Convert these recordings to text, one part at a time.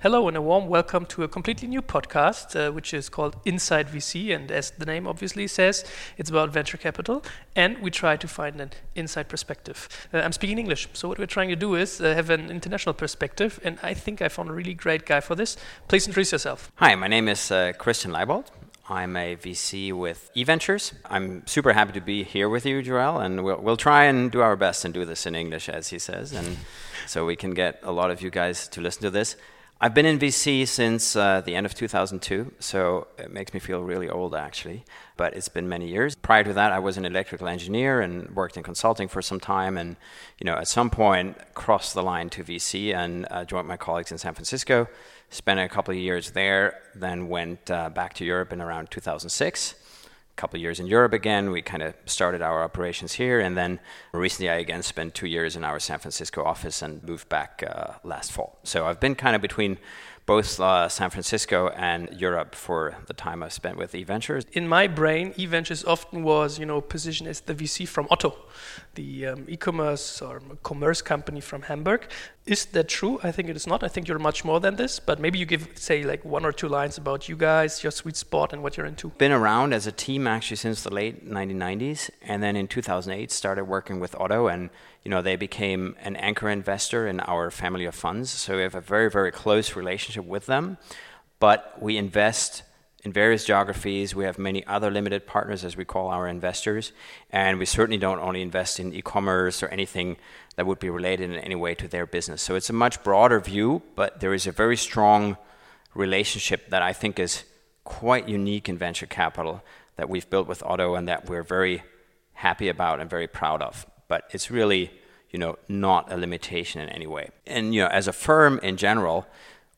Hello and a warm welcome to a completely new podcast, uh, which is called Inside VC. And as the name obviously says, it's about venture capital. And we try to find an inside perspective. Uh, I'm speaking English. So, what we're trying to do is uh, have an international perspective. And I think I found a really great guy for this. Please introduce yourself. Hi, my name is uh, Christian Leybold. I'm a VC with e.ventures. I'm super happy to be here with you, Joel, and we'll, we'll try and do our best and do this in English, as he says, and so we can get a lot of you guys to listen to this. I've been in VC since uh, the end of 2002, so it makes me feel really old actually, but it's been many years. Prior to that, I was an electrical engineer and worked in consulting for some time, and you know, at some point crossed the line to VC and uh, joined my colleagues in San Francisco. Spent a couple of years there, then went uh, back to Europe in around 2006 couple years in Europe again. We kind of started our operations here, and then recently I again spent two years in our San Francisco office and moved back uh, last fall. So I've been kind of between both uh, San Francisco and Europe for the time I've spent with e.ventures. In my brain, e.ventures often was, you know, positioned as the VC from Otto, the um, e-commerce or commerce company from Hamburg. Is that true? I think it is not. I think you're much more than this. But maybe you give, say, like one or two lines about you guys, your sweet spot, and what you're into. Been around as a team actually since the late 1990s, and then in 2008 started working with Otto and you know, they became an anchor investor in our family of funds. So we have a very, very close relationship with them. But we invest in various geographies. We have many other limited partners, as we call our investors. And we certainly don't only invest in e commerce or anything that would be related in any way to their business. So it's a much broader view, but there is a very strong relationship that I think is quite unique in venture capital that we've built with Otto and that we're very happy about and very proud of but it's really you know not a limitation in any way. And you know, as a firm in general,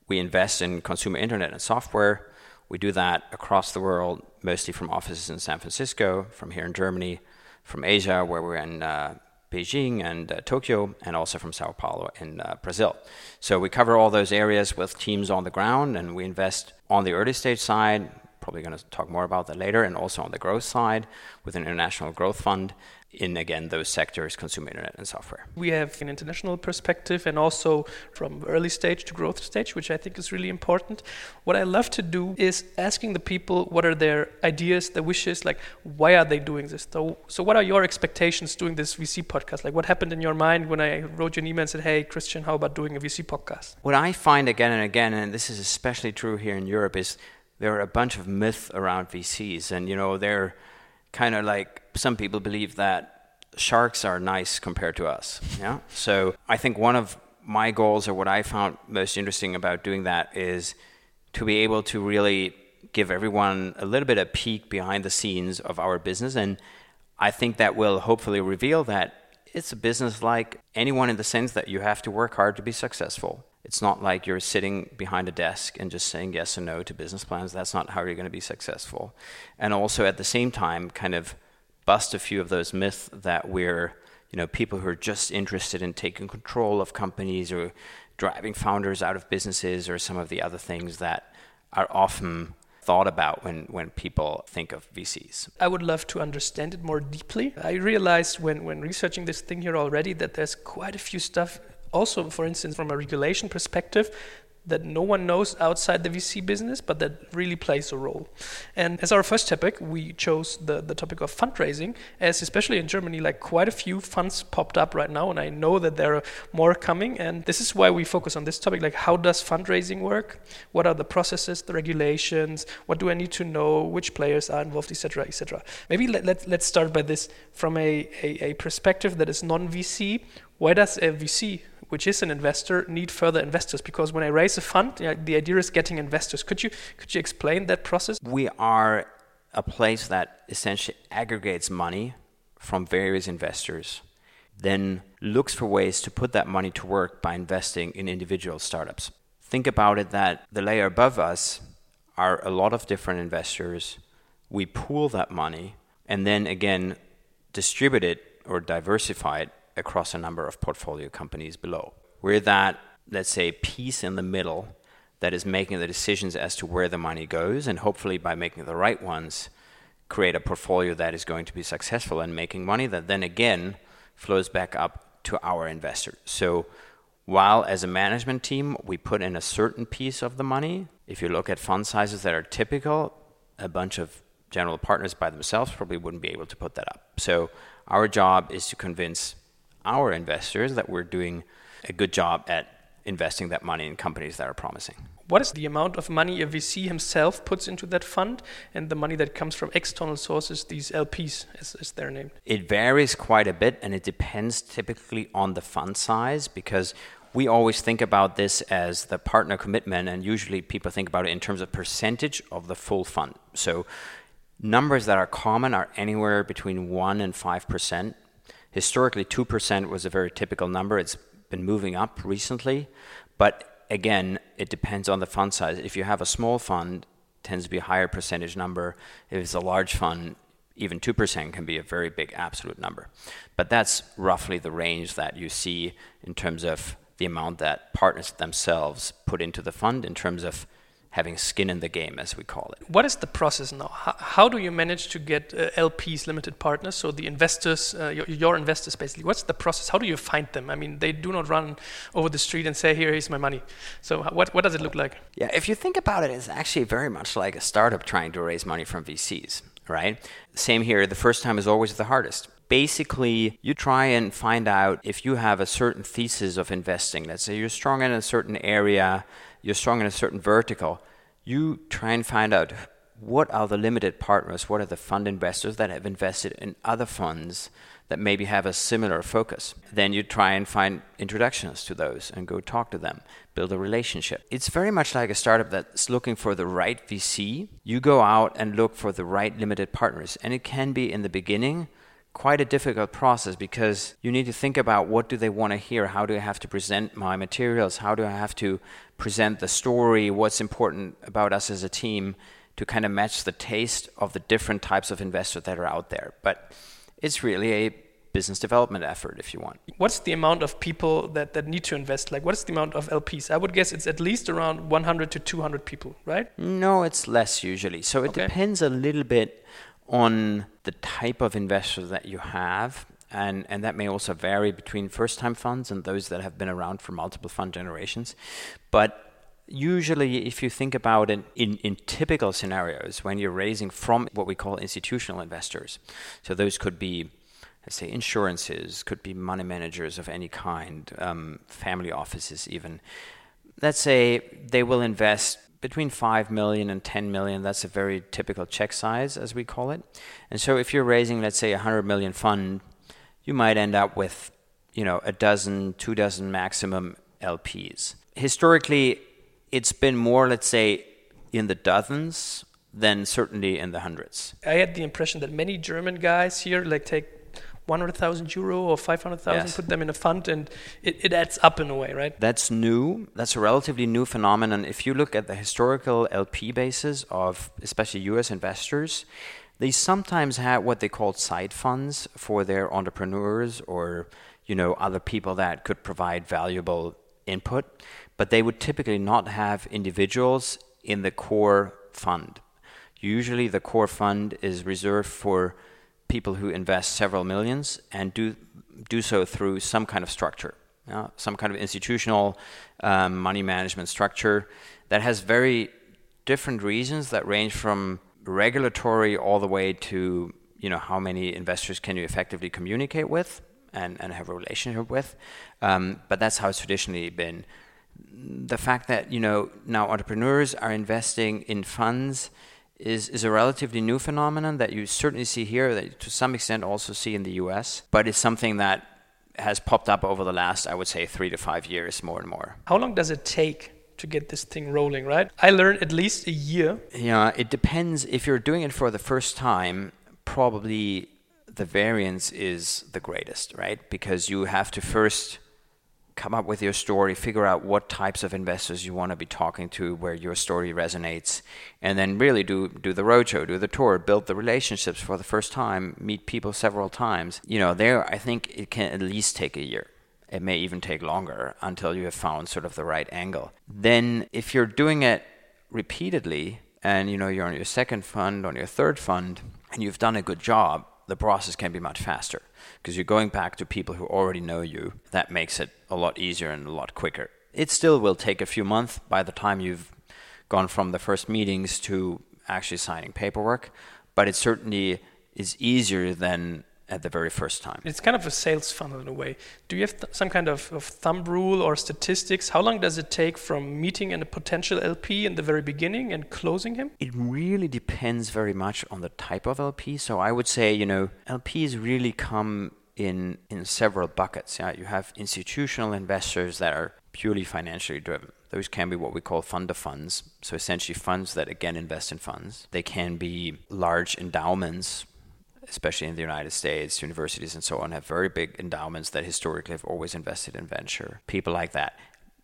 we invest in consumer internet and software. We do that across the world, mostly from offices in San Francisco, from here in Germany, from Asia, where we're in uh, Beijing and uh, Tokyo, and also from Sao Paulo in uh, Brazil. So we cover all those areas with teams on the ground, and we invest on the early stage side. Probably going to talk more about that later, and also on the growth side with an international growth fund in again those sectors consumer internet and software. We have an international perspective and also from early stage to growth stage which i think is really important. What i love to do is asking the people what are their ideas their wishes like why are they doing this? So, so what are your expectations doing this vc podcast? Like what happened in your mind when i wrote you an email and said hey christian how about doing a vc podcast? What i find again and again and this is especially true here in europe is there are a bunch of myths around vcs and you know they're kind of like some people believe that sharks are nice compared to us. Yeah. So I think one of my goals, or what I found most interesting about doing that, is to be able to really give everyone a little bit of peek behind the scenes of our business, and I think that will hopefully reveal that it's a business like anyone in the sense that you have to work hard to be successful. It's not like you're sitting behind a desk and just saying yes or no to business plans. That's not how you're going to be successful. And also at the same time, kind of bust a few of those myths that we're, you know, people who are just interested in taking control of companies or driving founders out of businesses or some of the other things that are often thought about when, when people think of VCs? I would love to understand it more deeply. I realized when, when researching this thing here already that there's quite a few stuff also, for instance, from a regulation perspective, that no one knows outside the VC business, but that really plays a role. And as our first topic, we chose the, the topic of fundraising, as especially in Germany, like quite a few funds popped up right now, and I know that there are more coming. And this is why we focus on this topic like, how does fundraising work? What are the processes, the regulations? What do I need to know? Which players are involved, etc., etc. Maybe let, let, let's start by this from a, a, a perspective that is non VC. Why does a VC which is an investor, need further investors? Because when I raise a fund, the idea is getting investors. Could you could you explain that process? We are a place that essentially aggregates money from various investors, then looks for ways to put that money to work by investing in individual startups. Think about it that the layer above us are a lot of different investors. We pool that money and then again distribute it or diversify it across a number of portfolio companies below. We're that, let's say, piece in the middle that is making the decisions as to where the money goes, and hopefully by making the right ones, create a portfolio that is going to be successful and making money that then again flows back up to our investors. So While as a management team, we put in a certain piece of the money. If you look at fund sizes that are typical, a bunch of general partners by themselves probably wouldn't be able to put that up. So our job is to convince our investors that we're doing a good job at investing that money in companies that are promising. What is the amount of money a VC himself puts into that fund and the money that comes from external sources, these LPs, as, as they're named? It varies quite a bit and it depends typically on the fund size because we always think about this as the partner commitment, and usually people think about it in terms of percentage of the full fund. So numbers that are common are anywhere between 1 and 5%. Historically, 2% was a very typical number. It's been moving up recently, but again, it depends on the fund size. If you have a small fund, tends to be a higher percentage number. If it's a large fund, even 2% can be a very big absolute number. But that's roughly the range that you see in terms of the amount that partners themselves put into the fund in terms of having skin in the game, as we call it. What is the process now? How, how do you manage to get uh, LPs, limited partners, so the investors, uh, your, your, investors basically? What's the process? How do you find them? I mean, they do not run over the street and say, "Here, here's my money." So, what what does it look like? Yeah, if you think about it, it's actually very much like a startup trying to raise money from VCs, right? Same here. The first time is always the hardest basically you try and find out if you have a certain thesis of investing. Let's say you're strong in a certain area, you're strong in a certain vertical. You try and find out what are the limited partners, what are the fund investors that have invested in other funds that maybe have a similar focus. Then you try and find introductions to those and go talk to them, build a relationship. It's very much like a startup that's looking for the right VC. You go out and look for the right limited partners, and it can be in the beginning quite a difficult process because you need to think about what do they want to hear? How do i have to present my materials? How do i have to present the story? What's important about us as a team to kind of match the taste of the different types of investors that are out there? But it's really a business development effort if you want. What's the amount of people that, that need to invest? Like what's the amount of lps i would guess it's at least around 100 to 200 people right? No it's less usually. So it okay. depends a little bit on the type of investor that you have. And, and that may also vary between first time funds and those that have been around for multiple fund generations. But usually, if you think about it in, in typical scenarios, when you're raising from what we call institutional investors, so those could be let's say insurances, could be money managers of any kind, um, family offices even. Let's say they will invest between 5 million and 10 million that's a very typical check size as we call it. And so if you're raising let's say a 100 million fund you might end up with you know a dozen two dozen maximum lps historically it's been more let's say in the dozens than certainly in the hundreds. I had the impression that many german guys here like take 100,000 euro or 500,000, yes. put them in a fund, and it, it adds up in a way, right? That's new. That's a relatively new phenomenon. If you look at the historical LP bases of especially US investors, they sometimes had what they called side funds for their entrepreneurs or you know other people that could provide valuable input, but they would typically not have individuals in the core fund. Usually, the core fund is reserved for people who invest several millions and do do so through some kind of structure, you know, some kind of institutional um, money management structure that has very different reasons that range from regulatory all the way to you know how many investors can you effectively communicate with and, and have a relationship with. Um, but that's how it's traditionally been. The fact that you know now entrepreneurs are investing in funds is, is a relatively new phenomenon that you certainly see here, that to some extent also see in the US, but it's something that has popped up over the last, I would say, three to five years more and more. How long does it take to get this thing rolling, right? I learned at least a year. Yeah, it depends. If you're doing it for the first time, probably the variance is the greatest, right? Because you have to first come up with your story, figure out what types of investors you want to be talking to, where your story resonates, and then really do do the roadshow, do the tour, build the relationships for the first time, meet people several times. You know, there I think it can at least take a year. It may even take longer until you have found sort of the right angle. Then if you're doing it repeatedly and you know you're on your second fund, on your third fund, and you've done a good job, the process can be much faster because you're going back to people who already know you. That makes it a lot easier and a lot quicker. It still will take a few months by the time you've gone from the first meetings to actually signing paperwork, but it certainly is easier than at the very first time. It's kind of a sales funnel in a way. Do you have th- some kind of, of, thumb rule or statistics? How long does it take from meeting a potential LP in the very beginning and closing him? It really depends very much on the type of LP. So I would say, you know, LPs really come in in several buckets. Yeah, you have institutional investors that are purely financially driven. Those can be what we call fund of funds. So essentially funds that again invest in funds. They can be large endowments especially in the United States, universities and so on have very big endowments that historically have always invested in venture. People like that.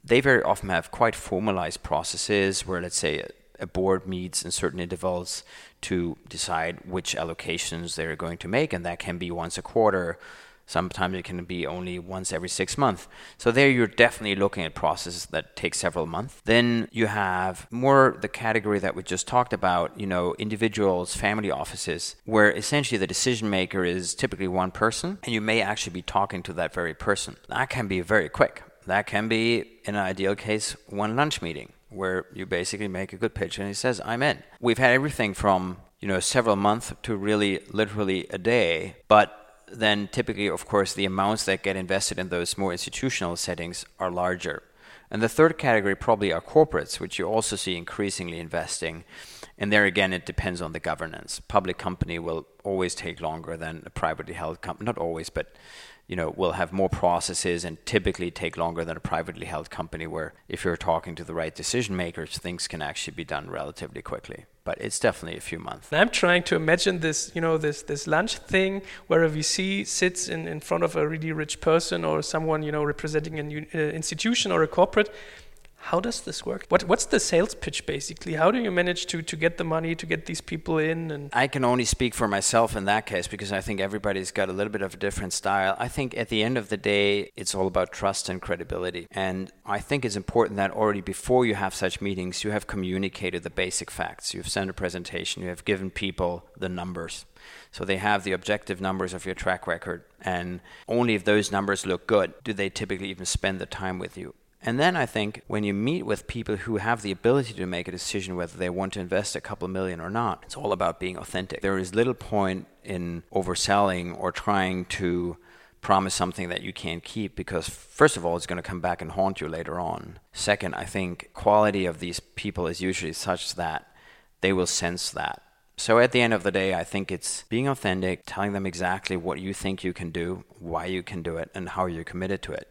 They very often have quite formalized processes where, let's say, a board meets in certain intervals to decide which allocations they're going to make, and that can be once a quarter, Sometimes it can be only once every six months. So there you're definitely looking at processes that take several months. Then you have more the category that we just talked about, you know, individuals, family offices, where essentially the decision maker is typically one person and you may actually be talking to that very person. That can be very quick. That can be, in an ideal case, one lunch meeting where you basically make a good pitch and he says, I'm in. We've had everything from, you know, several months to really literally a day, but then typically, of course, the amounts that get invested in those more institutional settings are larger. And the third category probably are corporates, which you also see increasingly investing. And there again, it depends on the governance. Public company will always take longer than a privately held company. Not always, but you know, will have more processes and typically take longer than a privately held company where if you're talking to the right decision makers, things can actually be done relatively quickly. But it's definitely a few months. I'm trying to imagine this, you know, this this lunch thing where a VC sits in, in front of a really rich person or someone, you know, representing an uh, institution or a corporate how does this work? What what's the sales pitch basically? How do you manage to to get the money to get these people in? And I can only speak for myself in that case because I think everybody's got a little bit of a different style. I think at the end of the day, it's all about trust and credibility. And I think it's important that already before you have such meetings, you have communicated the basic facts. You've sent a presentation. You have given people the numbers. So they have the objective numbers of your track record. And only if those numbers look good do they typically even spend the time with you. And then I think when you meet with people who have the ability to make a decision whether they want to invest a couple million or not, it's all about being authentic. There is little point in overselling or trying to promise something that you can't keep because first of all it's going to come back and haunt you later on. Second, I think quality of these people is usually such that they will sense that. So at the end of the day, I think it's being authentic, telling them exactly what you think you can do, why you can do it, and how you're committed to it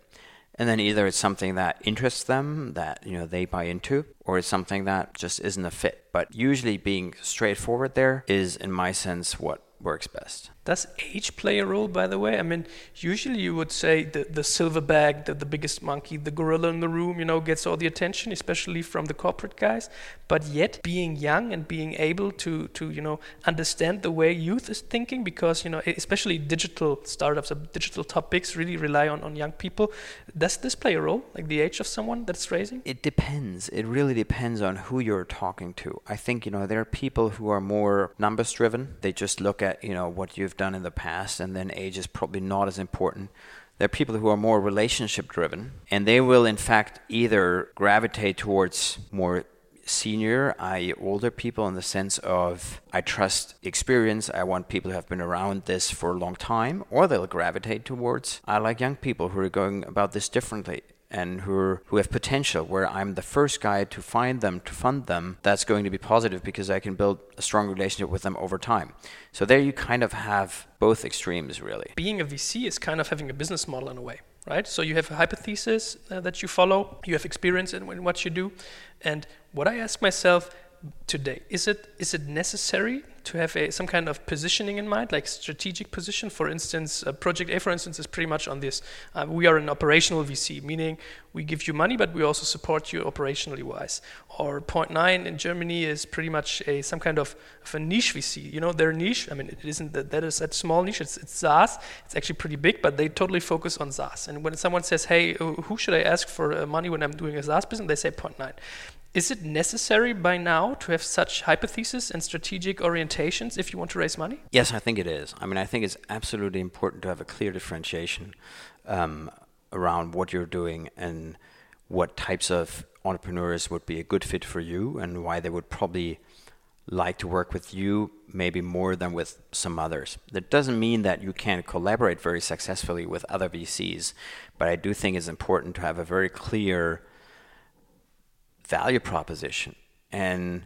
and then either it's something that interests them that you know they buy into or it's something that just isn't a fit. But usually being straightforward there is in my sense what works best does age play a role, by the way? I mean, usually you would say the, the silverback, the, the biggest monkey, the gorilla in the room, you know, gets all the attention, especially from the corporate guys. But yet, being young and being able to, to you know, understand the way youth is thinking, because, you know, especially digital startups or digital topics really rely on, on young people. Does this play a role, like the age of someone that's raising? It depends. It really depends on who you're talking to. I think, you know, there are people who are more numbers driven. They just look at, you know, what you've done in the past, and then age is probably not as important. There are people who are more relationship driven, and they will, in fact, either gravitate towards more senior, i.e., older people, in the sense of I trust experience, I want people who have been around this for a long time, or they'll gravitate towards I like young people who are going about this differently and who are, who have potential where I'm the first guy to find them to fund them that's going to be positive because I can build a strong relationship with them over time. So there you kind of have both extremes really. Being a VC is kind of having a business model in a way, right? So you have a hypothesis uh, that you follow, you have experience in, in what you do, and what I ask myself today is it is it necessary to have a, some kind of positioning in mind, like strategic position. For instance, uh, Project A, for instance, is pretty much on this. Uh, we are an operational VC, meaning we give you money, but we also support you operationally wise. Or Point Nine in Germany is pretty much a some kind of, of a niche VC. You know, their niche. I mean, it isn't that that is that small niche. It's, it's SaaS. It's actually pretty big, but they totally focus on SaaS. And when someone says, "Hey, who should I ask for uh, money when I'm doing a SaaS business?" they say Point Nine Is it necessary by now to have such hypotheses and strategic orientations if you want to raise money? Yes, I think it is. I mean, I think it's absolutely important to have a clear differentiation um, around what you're doing and what types of entrepreneurs would be a good fit for you and why they would probably like to work with you maybe more than with some others. That doesn't mean that you can't collaborate very successfully with other VCs, but I do think it's important to have a very clear value proposition. And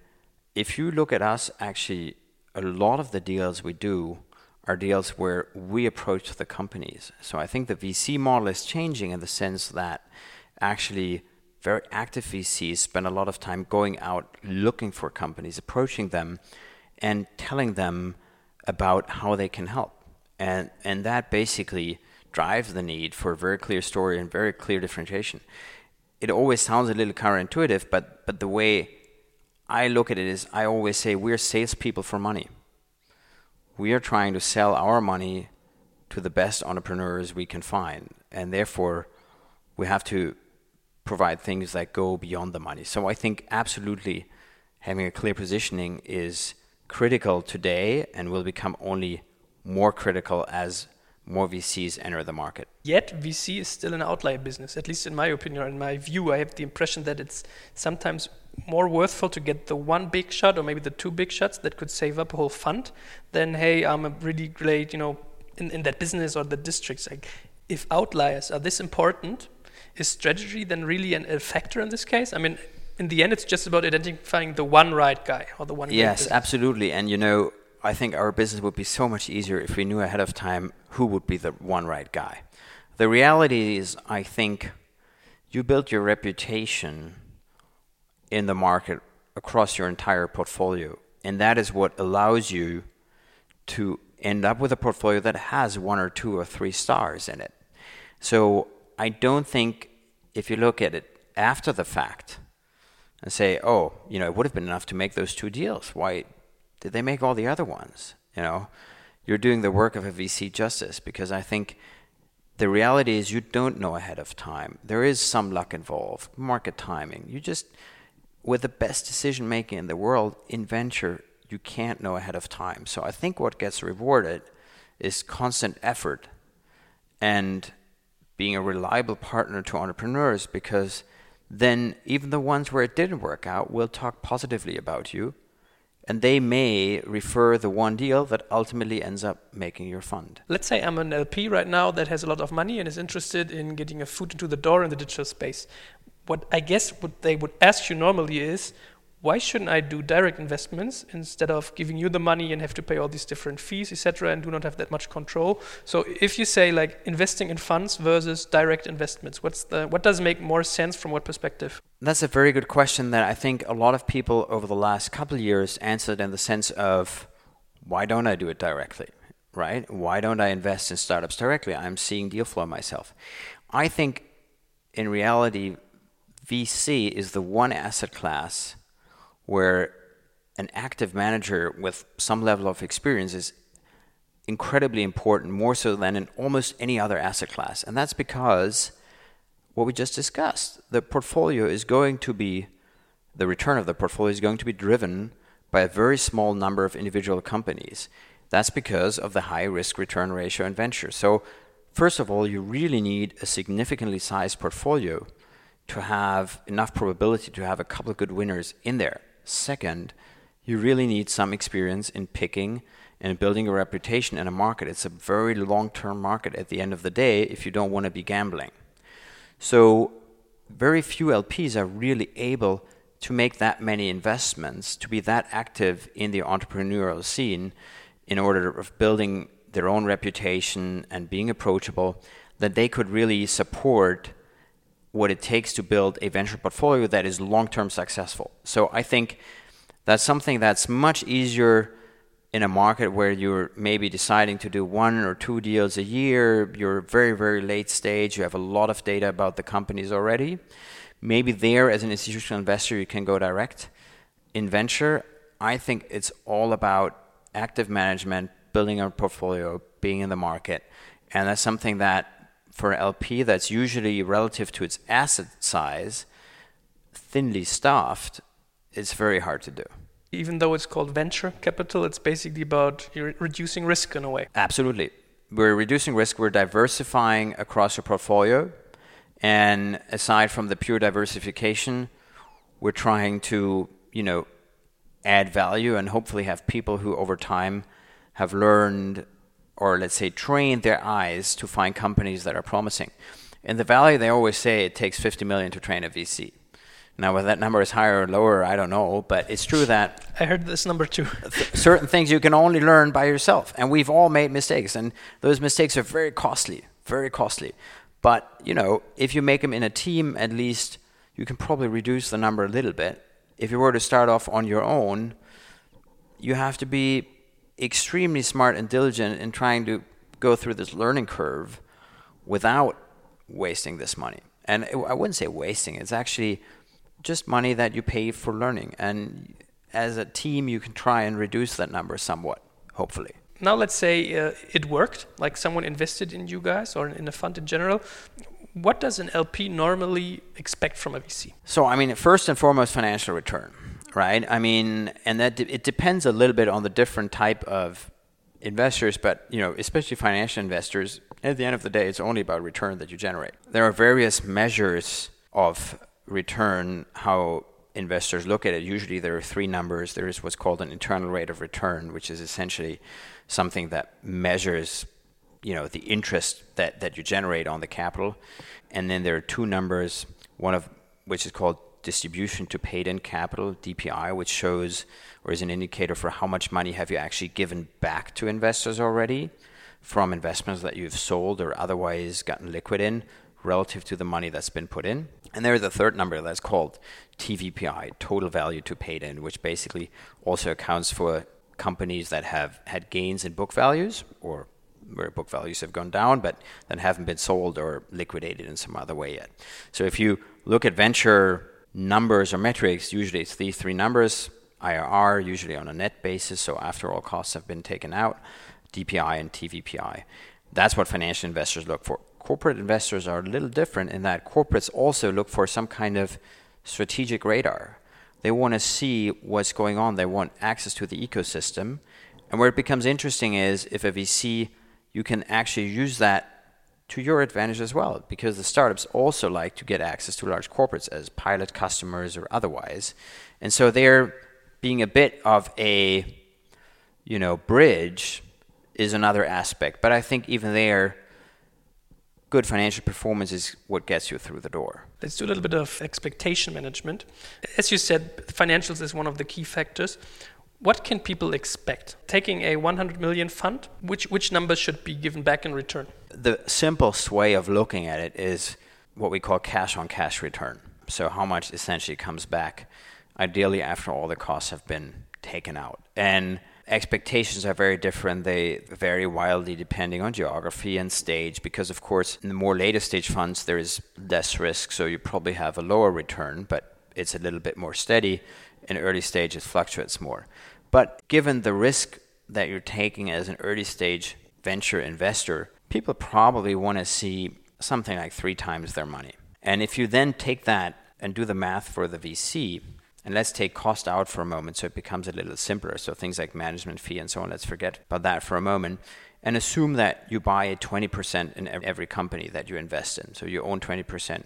if you look at us, actually, a lot of the deals we do are deals where we approach the companies. So I think the VC model is changing in the sense that actually very active VCs spend a lot of time going out looking for companies, approaching them, and telling them about how they can help. And, and that basically drives the need for a very clear story and very clear differentiation. It always sounds a little counterintuitive, but, but the way I look at it is I always say we're salespeople for money. We are trying to sell our money to the best entrepreneurs we can find. And therefore, we have to provide things that go beyond the money. So I think absolutely having a clear positioning is critical today and will become only more critical as more VCs enter the market. Yet VC is still an outlier business, at least in my opinion or in my view. I have the impression that it's sometimes more worthful to get the one big shot or maybe the two big shots that could save up a whole fund than hey, I'm a really great, you know, in, in that business or the districts. Like if outliers are this important, is strategy then really an, a factor in this case? I mean, in the end, it's just about identifying the one right guy or the one. Yes, absolutely. And you know, I think our business would be so much easier if we knew ahead of time who would be the one right guy. The reality is, I think you build your reputation in the market across your entire portfolio, and that is what allows you to end up with a portfolio that has one or two or three stars in it. So I don't think if you look at it after the fact and say, oh, you know, it would have been enough to make those two deals. Why did they make all the other ones? You know, you're doing the work of a VC justice because I think the reality is you don't know ahead of time. There is some luck involved, market timing. You just, with the best decision making in the world in venture, you can't know ahead of time. So I think what gets rewarded is constant effort and being a reliable partner to entrepreneurs because then even the ones where it didn't work out will talk positively about you and they may refer the one deal that ultimately ends up making your fund. Let's say I'm an LP right now that has a lot of money and is interested in getting a foot into the door in the digital space. What I guess what they would ask you normally is why shouldn't I do direct investments instead of giving you the money and have to pay all these different fees, etc., and do not have that much control? So if you say like investing in funds versus direct investments, what's the what does make more sense from what perspective? That's a very good question that I think a lot of people over the last couple years answered in the sense of why don't I do it directly? Right? Why don't I invest in startups directly? I'm seeing deal flow myself. I think in reality VC is the one asset class where an active manager with some level of experience is incredibly important, more so than in almost any other asset class. And that's because what we just discussed the portfolio is going to be, the return of the portfolio is going to be driven by a very small number of individual companies. That's because of the high risk return ratio in venture. So, first of all, you really need a significantly sized portfolio to have enough probability to have a couple of good winners in there. Second, you really need some experience in picking and building a reputation in a market. It's a very long term market at the end of the day if you don't want to be gambling. So, very few LPs are really able to make that many investments, to be that active in the entrepreneurial scene in order of building their own reputation and being approachable, that they could really support what it takes to build a venture portfolio that is long term successful. So I think that's something that's much easier in a market where you're maybe deciding to do one or two deals a year, you're very, very late stage, you have a lot of data about the companies already. Maybe there, as an institutional investor, you can go direct. In venture, I think it's all about active management, building a portfolio, being in the market. And that's something that for an LP that's usually relative to its asset size thinly staffed, it's very hard to do. Even though it's called venture capital, it's basically about reducing risk in a way. Absolutely. We're reducing risk, we're diversifying across your portfolio. And aside from the pure diversification, we're trying to, you know, add value and hopefully have people who over time have learned or let's say train their eyes to find companies that are promising. In the Valley, they always say it takes 50 million to train a VC. Now, whether that number is higher or lower, I don't know, but it's true that I heard this number too. certain things you can only learn by yourself, and we've all made mistakes, and those mistakes are very costly, very costly. But you know, if you make them in a team, at least you can probably reduce the number a little bit. If you were to start off on your own, you have to be extremely smart and diligent in trying to go through this learning curve without wasting this money. And I wouldn't say wasting; it's actually just money that you pay for learning. And as a team, you can try and reduce that number somewhat, hopefully. Now, let's say uh, it worked, like someone invested in you guys or in a fund in general. What does an LP normally expect from a VC? So, I mean, first and foremost, financial return, right? I mean, and that de- it depends a little bit on the different type of investors, but you know, especially financial investors. At the end of the day, it's only about return that you generate. There are various measures of return, how investors look at it. Usually there are three numbers. There is what's called an internal rate of return, which is essentially something that measures you know the interest that, that you generate on the capital. And then there are two numbers, one of which is called distribution to paid in capital, DPI, which shows or is an indicator for how much money have you actually given back to investors already from investments that you've sold or otherwise gotten liquid in relative to the money that's been put in. And there's a third number that's called TVPI, total value to paid in, which basically also accounts for companies that have had gains in book values or where book values have gone down but that haven't been sold or liquidated in some other way yet. So if you look at venture numbers or metrics, usually it's these three numbers IRR, usually on a net basis, so after all costs have been taken out, DPI and TVPI. That's what financial investors look for corporate investors are a little different in that corporates also look for some kind of strategic radar. They want to see what's going on, they want access to the ecosystem. And where it becomes interesting is if a VC, you can actually use that to your advantage as well, because the startups also like to get access to large corporates as pilot customers or otherwise. And so they're being a bit of a you know bridge is another aspect. But I think even there good financial performance is what gets you through the door. Let's do a little bit of expectation management. As you said, financials is one of the key factors. What can people expect? Taking a 100 million fund, which, which numbers should be given back in return? The simplest way of looking at it is what we call cash on cash return. So, how much essentially comes back, ideally, after all the costs have been taken out. And expectations are very different. They vary wildly depending on geography and stage, because of course, in the more later stage funds, there is less risk, so you probably have a lower return, but it's a little bit more steady. In early stage, it fluctuates more. But given the risk that you're taking as an early stage venture investor, people probably want to see something like three times their money. And if you then take that and do the math for the VC, and let's take cost out for a moment so it becomes a little simpler. So things like management fee and so on, let's forget about that for a moment. And assume that you buy a 20% in every company that you invest in. So you own 20%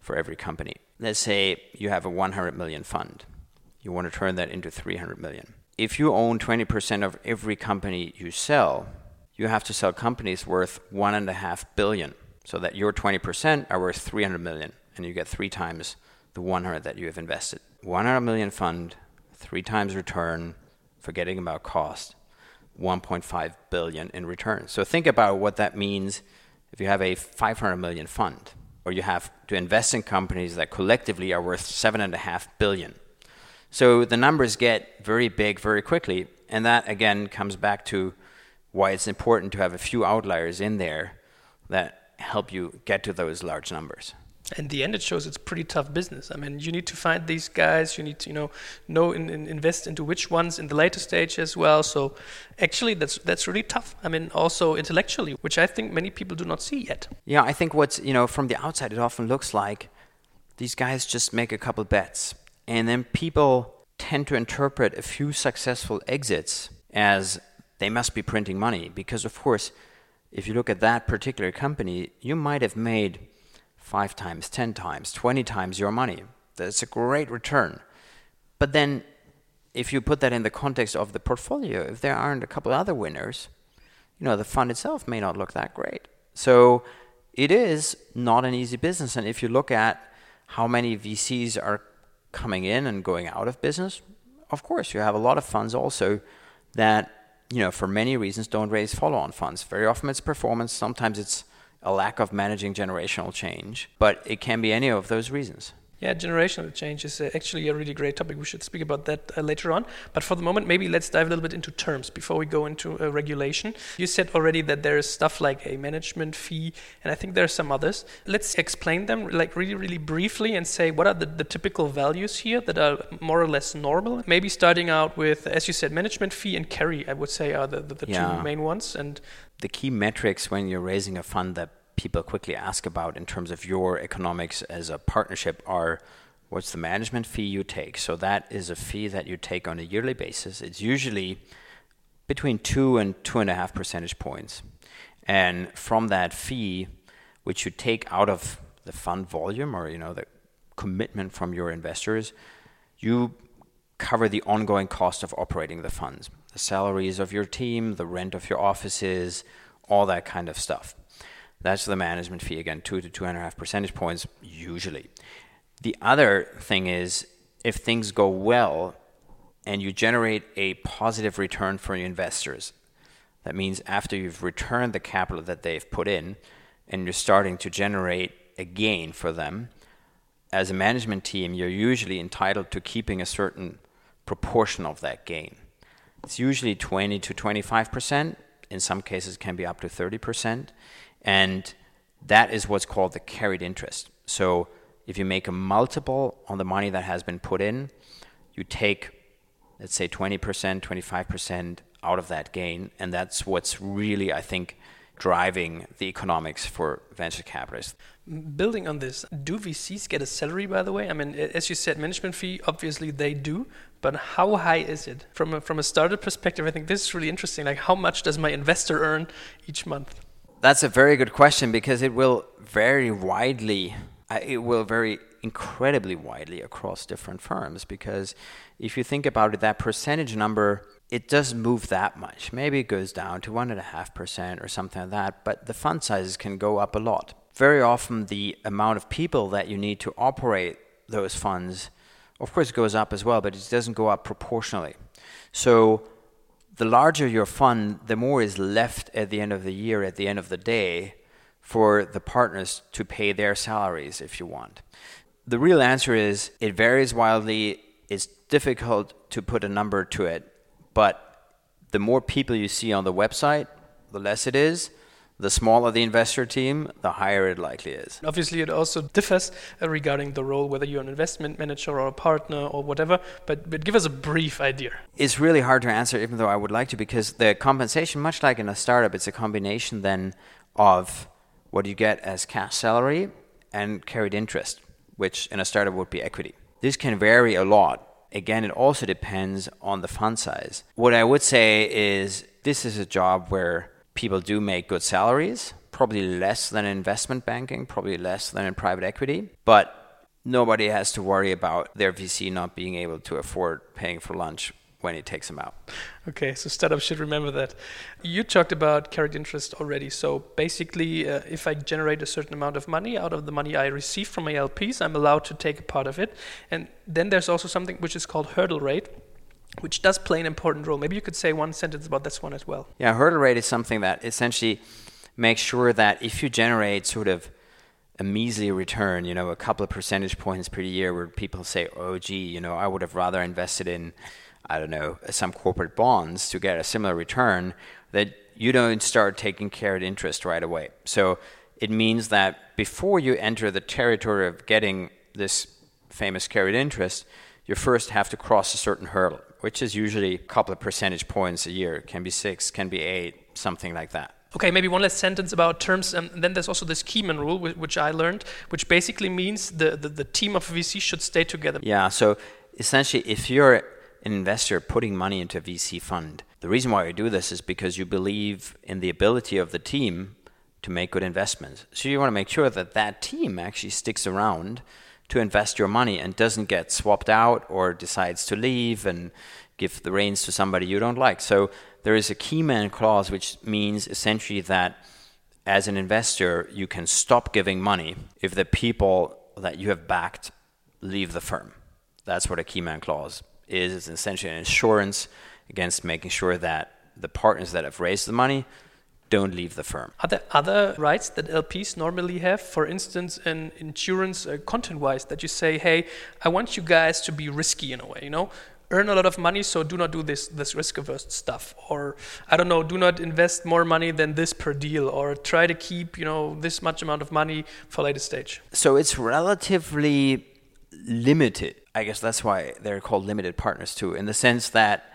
for every company. Let's say you have a 100 million fund. You want to turn that into 300 million. If you own 20% of every company you sell, you have to sell companies worth one and a half billion so that your 20% are worth 300 million and you get three times the 100 that you have invested. 100 million fund, three times return, forgetting about cost, 1.5 billion in return. So think about what that means if you have a 500 million fund, or you have to invest in companies that collectively are worth seven and a half billion. So the numbers get very big very quickly, and that again comes back to why it's important to have a few outliers in there that help you get to those large numbers. In the end it shows it's pretty tough business. I mean you need to find these guys. You need to you know know and in, invest into which ones in the later stage as well. So actually that's that's really tough. I mean also intellectually which i think many people do not see yet. Yeah i think what's you know from the outside it often looks like these guys just make a couple bets. And then people tend to interpret a few successful exits as they must be printing money. Because, of course, if you look at that particular company, you might have made five times, 10 times, 20 times your money. That's a great return. But then, if you put that in the context of the portfolio, if there aren't a couple other winners, you know, the fund itself may not look that great. So it is not an easy business. And if you look at how many VCs are coming in and going out of business, of course, you have a lot of funds also that, you know, for many reasons don't raise follow on funds. Very often it's performance, sometimes it's a lack of managing generational change, but it can be any of those reasons. Yeah, generational change is uh, actually a really great topic. We should speak about that uh, later on. But for the moment, maybe let's dive a little bit into terms before we go into uh, regulation. You said already that there is stuff like a management fee, and I think there are some others. Let's explain them like really, really briefly and say what are the, the typical values here that are more or less normal. Maybe starting out with, as you said, management fee and carry, I would say, are the, the, the yeah. two main ones. And the key metrics when you're raising a fund that people quickly ask about in terms of your economics as a partnership are what's the management fee you take? So that is a fee that you take on a yearly basis. It's usually between two and two and a half percentage points. And from that fee, which you take out of the fund volume or you know the commitment from your investors, you cover the ongoing cost of operating the funds, the salaries of your team, the rent of your offices, all that kind of stuff. That's the management fee again, two to two and a half percentage points usually. The other thing is if things go well and you generate a positive return for your investors, that means after you've returned the capital that they've put in and you're starting to generate a gain for them, as a management team, you're usually entitled to keeping a certain proportion of that gain. It's usually 20 to 25%. In some cases, can be up to 30%. And that is what's called the carried interest. So if you make a multiple on the money that has been put in, you take, let's say, 20%, 25% out of that gain. And that's what's really, I think, driving the economics for venture capitalists. Building on this, do VCs get a salary, by the way? I mean, as you said, management fee, obviously they do, but how high is it? From a, from a startup perspective, I think this is really interesting. Like, how much does my investor earn each month? That's a very good question because it will vary widely. Uh, it will vary incredibly widely across different firms because if you think about it, that percentage number it doesn't move that much. Maybe it goes down to one and a half percent or something like that, but the fund sizes can go up a lot. Very often, the amount of people that you need to operate those funds, of course, goes up as well, but it doesn't go up proportionally. So the larger your fund, the more is left at the end of the year, at the end of the day, for the partners to pay their salaries if you want. The real answer is it varies wildly. It's difficult to put a number to it, but the more people you see on the website, the less it is the smaller the investor team, the higher it likely is. Obviously, it also differs uh, regarding the role, whether you're an investment manager or a partner or whatever. But, but give us a brief idea. It's really hard to answer, even though I would like to, because the compensation, much like in a startup, it's a combination then of what you get as cash salary and carried interest, which in a startup would be equity. This can vary a lot. Again, it also depends on the fund size. What I would say is this is a job where people do make good salaries, probably less than in investment banking, probably less than in private equity, but nobody has to worry about their VC not being able to afford paying for lunch when he takes them out. Okay, so startups should remember that. You talked about carried interest already. So basically, uh, if I generate a certain amount of money out of the money I receive from my LPs, I'm allowed to take a part of it. And then there's also something which is called hurdle rate which does play an important role. Maybe you could say one sentence about this one as well. Yeah, hurdle rate is something that essentially makes sure that if you generate sort of a measly return, you know, a couple of percentage points per year where people say, oh, gee, you know, I would have rather invested in, I don't know, some corporate bonds to get a similar return, that you don't start taking carried interest right away. So it means that before you enter the territory of getting this famous carried interest, you first have to cross a certain hurdle which is usually a couple of percentage points a year. Can be six, can be eight, something like that. Okay, maybe one last sentence about terms. And then there's also this Keyman rule, which I learned, which basically means the, the, the team of VC should stay together. Yeah, so essentially, if you're an investor putting money into a VC fund, the reason why you do this is because you believe in the ability of the team to make good investments. So you want to make sure that that team actually sticks around to invest your money and doesn't get swapped out or decides to leave and give the reins to somebody you don't like. So there is a key man clause, which means essentially that as an investor, you can stop giving money if the people that you have backed leave the firm. That's what a key man clause is. It's essentially an insurance against making sure that the partners that have raised the money don't leave the firm. Are there other rights that LPs normally have? For instance, in insurance, uh, content-wise, that you say, "Hey, I want you guys to be risky in a way." You know, earn a lot of money, so do not do this this risk-averse stuff, or I don't know, do not invest more money than this per deal, or try to keep you know this much amount of money for later stage. So it's relatively limited. I guess that's why they're called limited partners too, in the sense that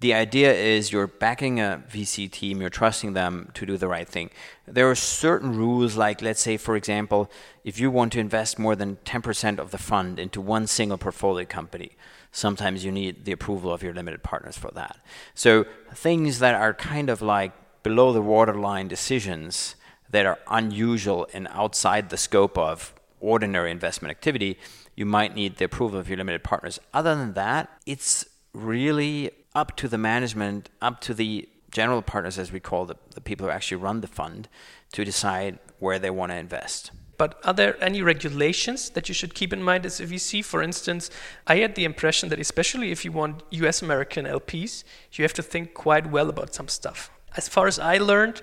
the idea is you're backing a VC team, you're trusting them to do the right thing. There are certain rules, like let's say, for example, if you want to invest more than 10% of the fund into one single portfolio company, sometimes you need the approval of your limited partners for that. So things that are kind of like below the waterline decisions that are unusual and outside the scope of ordinary investment activity, you might need the approval of your limited partners. Other than that, it's really up to the management, up to the general partners, as we call the, the people who actually run the fund, to decide where they want to invest. But are there any regulations that you should keep in mind as a VC? For instance, I had the impression that especially if you want US American LPs, you have to think quite well about some stuff. As far as I learned,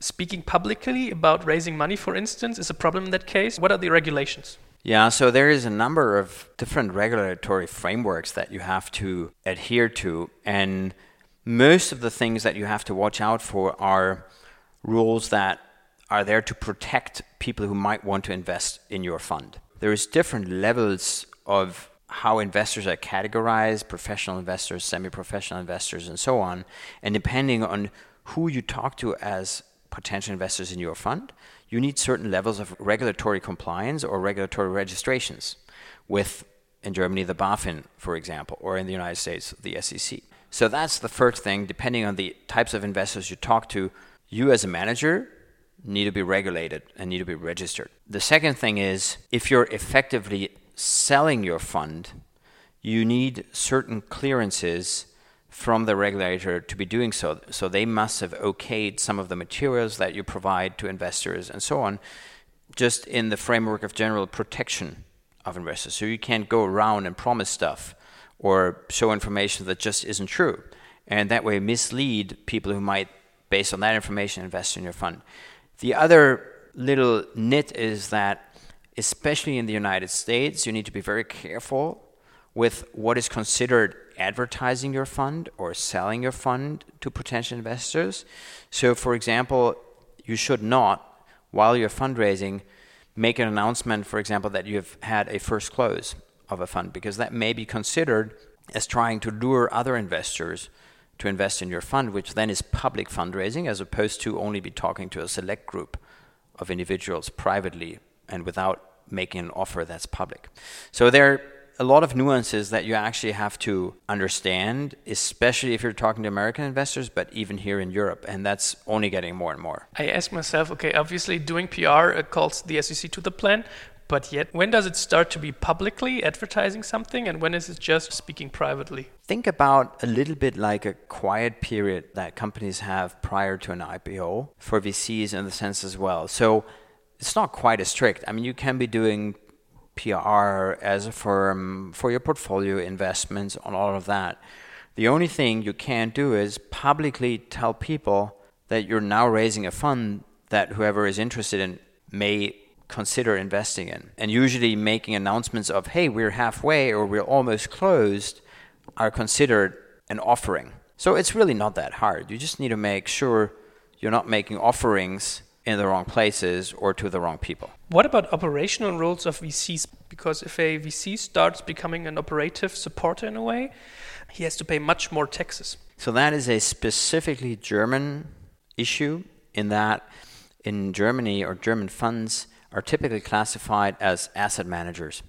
speaking publicly about raising money, for instance, is a problem in that case. What are the regulations? Yeah, so there is a number of different regulatory frameworks that you have to adhere to. And most of the things that you have to watch out for are rules that are there to protect people who might want to invest in your fund. There's different levels of how investors are categorized professional investors, semi professional investors, and so on. And depending on who you talk to as potential investors in your fund, you need certain levels of regulatory compliance or regulatory registrations with, in Germany, the BaFin, for example, or in the United States, the SEC. So that's the first thing. Depending on the types of investors you talk to, you as a manager need to be regulated and need to be registered. The second thing is if you're effectively selling your fund, you need certain clearances from the regulator to be doing so. So they must have okayed some of the materials that you provide to investors and so on, just in the framework of general protection of investors. So you can't go around and promise stuff or show information that just isn't true. And that way mislead people who might, based on that information, invest in your fund. The other little nit is that, especially in the United States, you need to be very careful with what is considered advertising your fund or selling your fund to potential investors. So, for example, you should not, while you're fundraising, make an announcement, for example, that you've had a first close of a fund, because that may be considered as trying to lure other investors to invest in your fund, which then is public fundraising, as opposed to only be talking to a select group of individuals privately and without making an offer that's public. So there a lot of nuances that you actually have to understand, especially if you're talking to American investors, but even here in Europe, and that's only getting more and more. I ask myself, okay, obviously doing PR calls the SEC to the plan, but yet when does it start to be publicly advertising something, and when is it just speaking privately? Think about a little bit like a quiet period that companies have prior to an IPO for VCs in the sense as well. So it's not quite as strict. I mean, you can be doing PR as a firm for your portfolio investments on all of that. The only thing you can't do is publicly tell people that you're now raising a fund that whoever is interested in may consider investing in. And usually making announcements of, hey, we're halfway or we're almost closed are considered an offering. So it's really not that hard. You just need to make sure you're not making offerings in the wrong places or to the wrong people. What about operational roles of VCs? Because if a VC starts becoming an operative supporter in a way, he has to pay much more taxes. So that is a specifically German issue in that in Germany or German funds are typically classified as asset managers.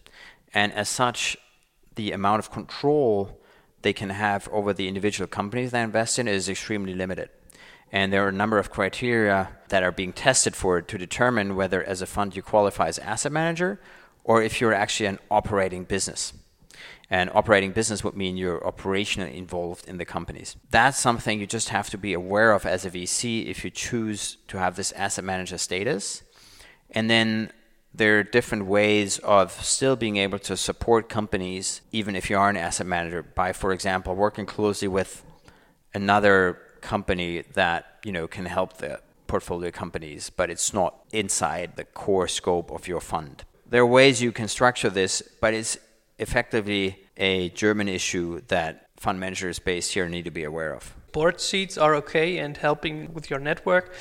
And as such, the amount of control they can have over the individual companies they invest in is extremely limited. And there are a number of criteria that are being tested for it to determine whether, as a fund, you qualify as asset manager or if you're actually an operating business. And operating business would mean you're operationally involved in the companies. That's something you just have to be aware of as a VC if you choose to have this asset manager status. And then there are different ways of still being able to support companies, even if you are an asset manager, by, for example, working closely with another company that you know can help the portfolio companies, but it's not inside the core scope of your fund. There are ways you can structure this, but it's effectively a German issue that fund managers based here need to be aware of. Board seats are okay and helping with your network,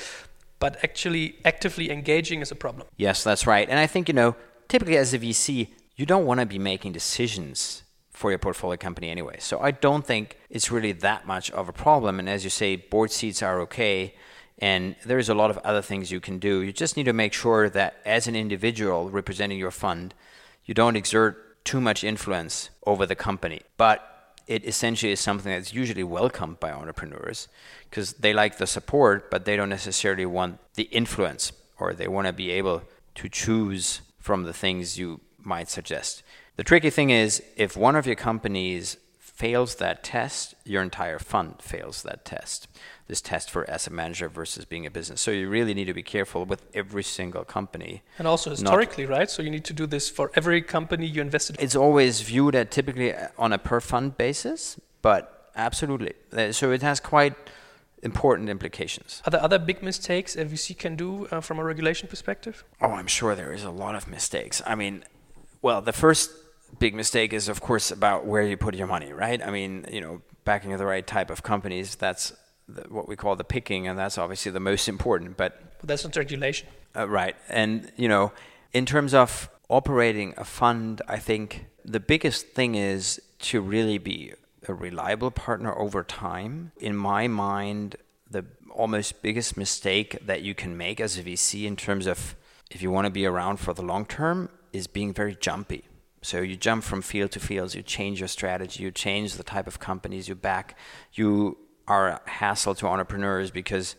but actually actively engaging is a problem. Yes, that's right. And I think, you know, typically as a VC, you don't want to be making decisions for your portfolio company anyway. So I don't think it's really that much of a problem. And as you say, board seats are okay. And there's a lot of other things you can do. You just need to make sure that as an individual representing your fund, you don't exert too much influence over the company. But it essentially is something that's usually welcomed by entrepreneurs because they like the support, but they don't necessarily want the influence or they want to be able to choose from the things you might suggest. The tricky thing is if one of your companies fails that test, your entire fund fails that test. This test for asset manager versus being a business. So you really need to be careful with every single company. And also historically, right? So you need to do this for every company you invested in. It's always viewed at typically on a per fund basis, but absolutely. Uh, so it has quite important implications. Are there other big mistakes a VC can do uh, from a regulation perspective? Oh, I'm sure there is a lot of mistakes. I mean, well, the first big mistake is, of course, about where you put your money, right? I mean, you know, backing the right type of companies, that's the, what we call the picking, and that's obviously the most important. But, but that's not regulation. Uh, right. And, you know, in terms of operating a fund, I think the biggest thing is to really be a reliable partner over time. In my mind, the almost biggest mistake that you can make as a VC in terms of if you want to be around for the long term is being very jumpy. So you jump from field to fields, you change your strategy, you change the type of companies you back. You are a hassle to entrepreneurs because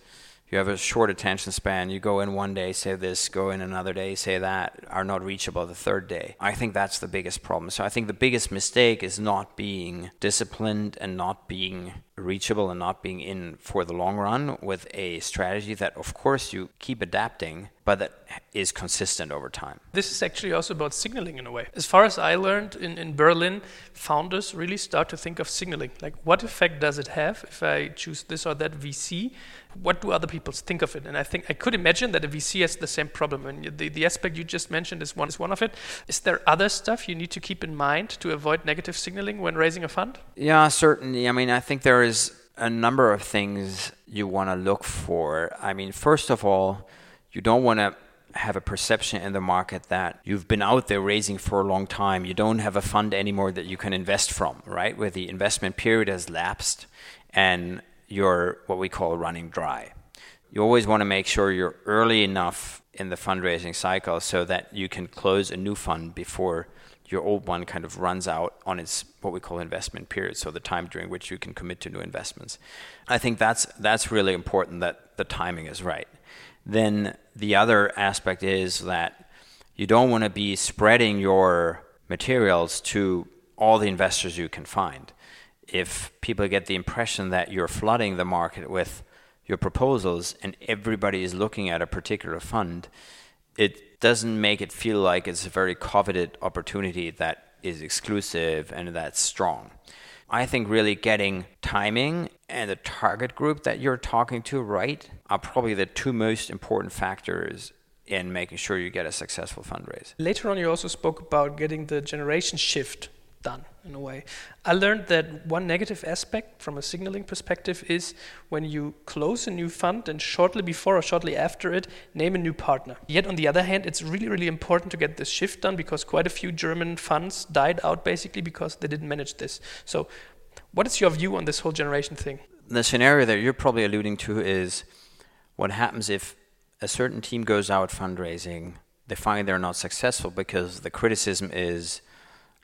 you have a short attention span. You go in one day, say this, go in another day, say that, are not reachable the third day. I think that's the biggest problem. So I think the biggest mistake is not being disciplined and not being reachable and not being in for the long run with a strategy that, of course, you keep adapting, but that is consistent over time. This is actually also about signaling in a way. As far as I learned in, in Berlin, founders really start to think of signaling. Like, what effect does it have if I choose this or that VC? What do other people think of it? And I think I could imagine that a VC has the same problem. And the, the aspect you just mentioned is one, is one of it. Is there other stuff you need to keep in mind to avoid negative signaling when raising a fund? Yeah, certainly. I mean, I think there is a number of things you want to look for. I mean, first of all, you don't want to have a perception in the market that you've been out there raising for a long time. You don't have a fund anymore that you can invest from, right? Where the investment period has lapsed and you're what we call running dry. You always want to make sure you're early enough in the fundraising cycle so that you can close a new fund before your old one kind of runs out on its what we call investment period, so the time during which you can commit to new investments. I think that's that's really important that the timing is right. Then the other aspect is that you don't want to be spreading your materials to all the investors you can find. If people get the impression that you're flooding the market with your proposals and everybody is looking at a particular fund, it doesn't make it feel like it's a very coveted opportunity that is exclusive and that's strong. I think really getting timing and the target group that you're talking to right are probably the two most important factors in making sure you get a successful fundraise. Later on, you also spoke about getting the generation shift done in a way. I learned that one negative aspect from a signaling perspective is when you close a new fund and shortly before or shortly after it, name a new partner. Yet on the other hand, it's really, really important to get this shift done because quite a few German funds died out basically because they didn't manage this. So, what is your view on this whole generation thing? The scenario that you're probably alluding to is what happens if a certain team goes out fundraising, they find they're not successful because the criticism is,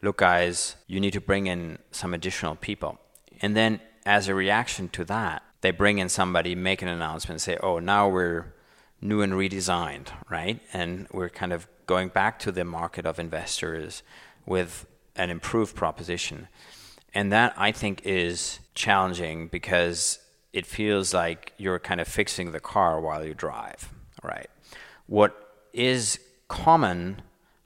look, guys, you need to bring in some additional people. And then as a reaction to that, they bring in somebody, make an announcement, say, oh, now we're new and redesigned, right? And we're kind of going back to the market of investors with an improved proposition. And that I think is challenging because it feels like you're kind of fixing the car while you drive, right? What is common,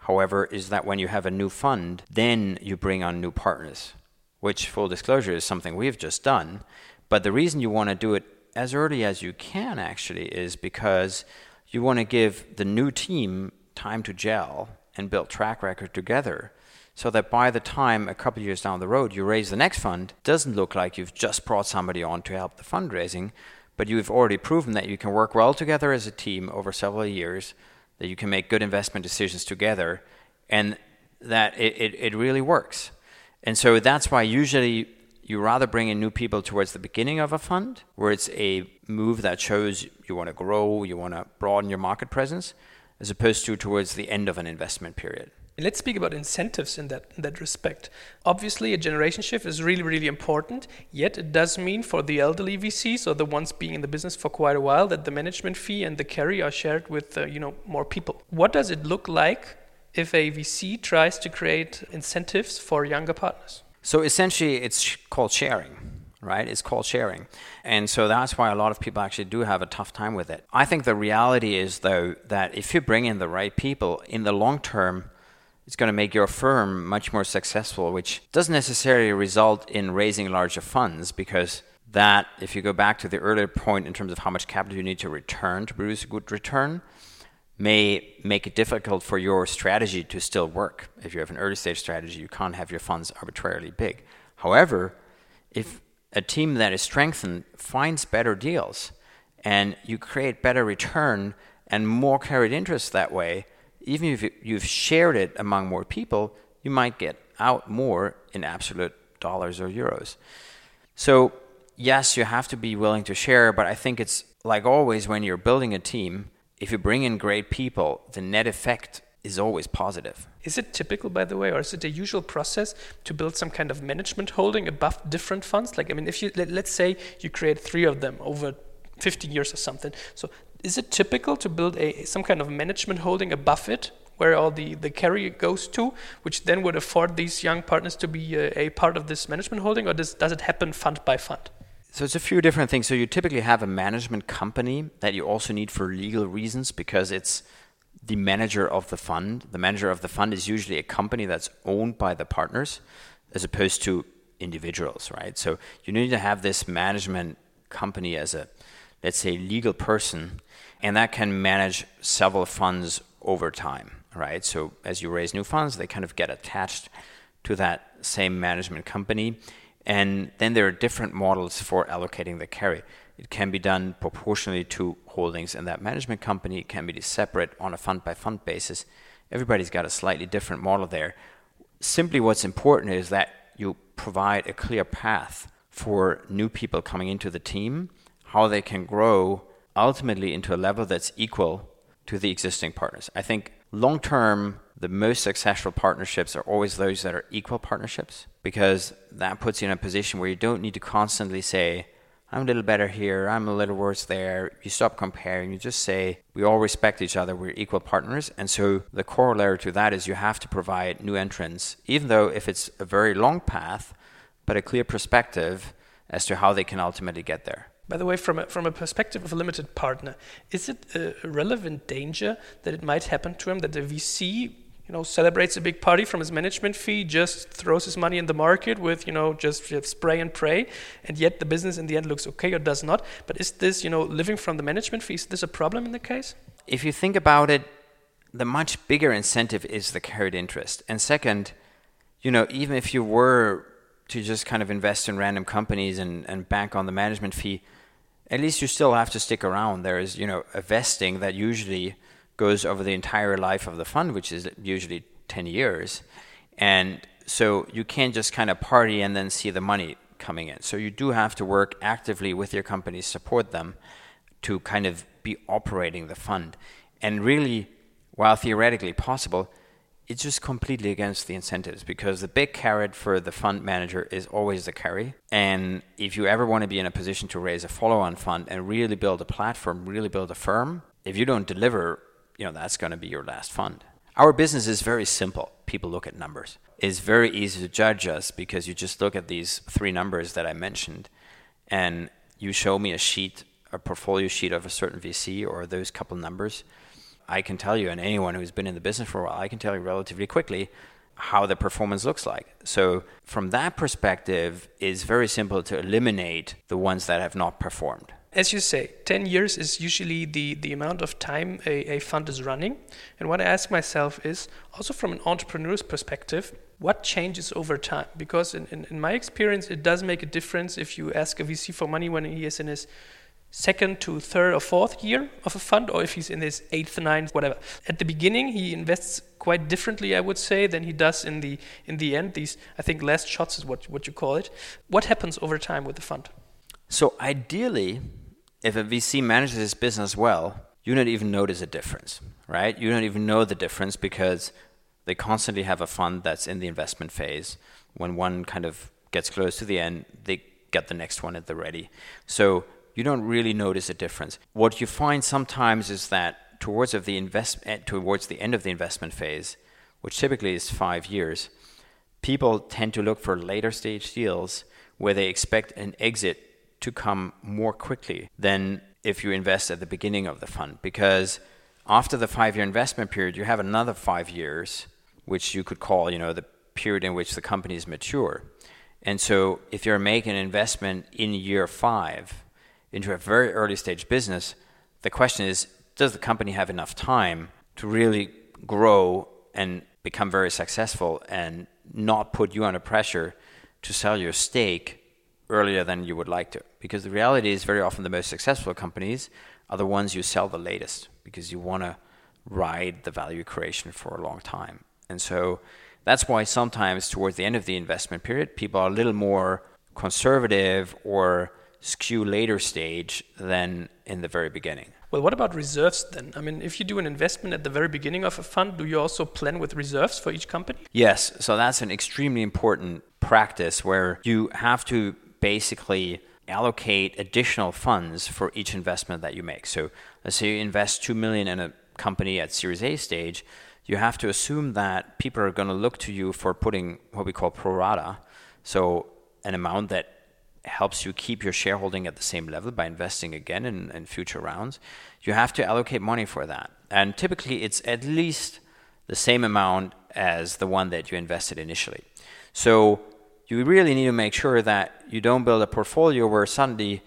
however, is that when you have a new fund, then you bring on new partners, which, full disclosure, is something we've just done. But the reason you want to do it as early as you can actually is because you want to give the new team time to gel and build track record together so that by the time a couple years down the road you raise the next fund doesn't look like you've just brought somebody on to help the fundraising but you've already proven that you can work well together as a team over several years that you can make good investment decisions together and that it, it, it really works and so that's why usually you rather bring in new people towards the beginning of a fund where it's a move that shows you want to grow, you want to broaden your market presence, as opposed to towards the end of an investment period. Let's speak about incentives in that, in that respect. Obviously, a generation shift is really, really important, yet it does mean for the elderly VCs, or the ones being in the business for quite a while, that the management fee and the carry are shared with uh, you know, more people. What does it look like if a VC tries to create incentives for younger partners? So essentially, it's called sharing, right? It's called sharing. And so that's why a lot of people actually do have a tough time with it. I think the reality is, though, that if you bring in the right people in the long term, it's going to make your firm much more successful, which doesn't necessarily result in raising larger funds because that, if you go back to the earlier point in terms of how much capital you need to return to produce a good return, may make it difficult for your strategy to still work. If you have an early stage strategy, you can't have your funds arbitrarily big. However, if a team that is strengthened finds better deals and you create better return and more carried interest that way, even if you've shared it among more people, you might get out more in absolute dollars or euros. So, yes, you have to be willing to share, but I think it's like always when you're building a team, if you bring in great people, the net effect is always positive. Is it typical, by the way, or is it a usual process to build some kind of management holding above different funds? Like, I mean, if you let, us say you create three of them over 15 years or something, so is it typical to build a some kind of management holding above it, where all the the carry goes to, which then would afford these young partners to be a, a part of this management holding, or does does it happen fund by fund? So it's a few different things. So you typically have a management company that you also need for legal reasons because it's the manager of the fund. The manager of the fund is usually a company that's owned by the partners as opposed to individuals, right? So you need to have this management company as a let's say legal person and that can manage several funds over time, right? So as you raise new funds, they kind of get attached to that same management company and then there are different models for allocating the carry. It can be done proportionally to holdings in that management company. It can be separate on a fund by fund basis. Everybody's got a slightly different model there. Simply what's important is that you provide a clear path for new people coming into the team, how they can grow ultimately into a level that's equal to the existing partners. I think long term, the most successful partnerships are always those that are equal partnerships because that puts you in a position where you don't need to constantly say, I'm a little better here, I'm a little worse there. You stop comparing, you just say, we all respect each other, we're equal partners. And so the corollary to that is you have to provide new entrants, even though if it's a very long path, but a clear perspective as to how they can ultimately get there. By the way, from a, from a perspective of a limited partner, is it a relevant danger that it might happen to him that the VC you know, celebrates a big party from his management fee, just throws his money in the market with, you know, just spray and pray, and yet the business in the end looks okay or does not. But is this, you know, living from the management fee, is this a problem in the case? If you think about it, the much bigger incentive is the carried interest. And second, you know, even if you were to just kind of invest in random companies and, and bank on the management fee, at least you still have to stick around. There is, you know, a vesting that usually goes over the entire life of the fund, which is usually 10 years. And so you can't just kind of party and then see the money coming in. So you do have to work actively with your companies, support them to kind of be operating the fund. And really, while theoretically possible, it's just completely against the incentives because the big carrot for the fund manager is always the carry. And if you ever want to be in a position to raise a follow on fund and really build a platform, really build a firm, if you don't deliver, you know, that's going to be your last fund. Our business is very simple. People look at numbers. It's very easy to judge us because you just look at these three numbers that I mentioned and you show me a sheet, a portfolio sheet of a certain VC or those couple numbers I can tell you, and anyone who's been in the business for a while, I can tell you relatively quickly how the performance looks like. So from that perspective, it's very simple to eliminate the ones that have not performed. As you say, 10 years is usually the, the amount of time a, a fund is running. And what I ask myself is, also from an entrepreneur's perspective, what changes over time? Because in, in, in my experience, it does make a difference if you ask a VC for money when he is in his second to third or fourth year of a fund, or if he's in his eighth, ninth, whatever. At the beginning, he invests quite differently, I would say, than he does in the in the end. These, I think, last shots is what what you call it. What happens over time with the fund? So ideally, if a VC manages his business well, you don't even notice a difference, right? You don't even know the difference because they constantly have a fund that's in the investment phase. When one kind of gets close to the end, they get the next one at the ready. So you don't really notice a difference. What you find sometimes is that towards of the invest eh, towards the end of the investment phase, which typically is five years, people tend to look for later stage deals where they expect an exit to come more quickly than if you invest at the beginning of the fund because after the five year investment period you have another five years which you could call you know the period in which the company is mature and so if you're making an investment in year five into a very early stage business, the question is does the company have enough time to really grow and become very successful and not put you under pressure to sell your stake earlier than you would like to? Because the reality is, very often the most successful companies are the ones you sell the latest because you want to ride the value creation for a long time. And so that's why sometimes towards the end of the investment period, people are a little more conservative or skew later stage than in the very beginning. Well, what about reserves then? I mean, if you do an investment at the very beginning of a fund, do you also plan with reserves for each company? Yes. So that's an extremely important practice where you have to basically allocate additional funds for each investment that you make. So let's say you invest 2 million in a company at Series A stage, you have to assume that people are going to look to you for putting what we call pro rata, so an amount that helps you keep your shareholding at the same level by investing again in, in future rounds, you have to allocate money for that. And typically, it's at least the same amount as the one that you invested initially. So you really need to make sure that you don't build a portfolio where suddenly,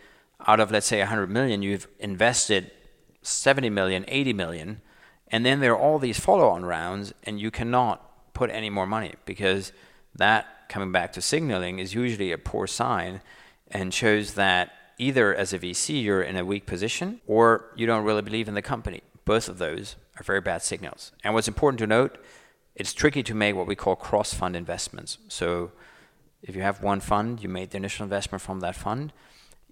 out of let's say 100 million, you've invested 70 million, 80 million, and then there are all these follow-on rounds, and you cannot put any more money because that coming back to signaling is usually a poor sign and shows that either as a VC you're in a weak position or you don't really believe in the company. Both of those are very bad signals. And what's important to note, it's tricky to make what we call cross fund investments. So if you have one fund, you made the initial investment from that fund.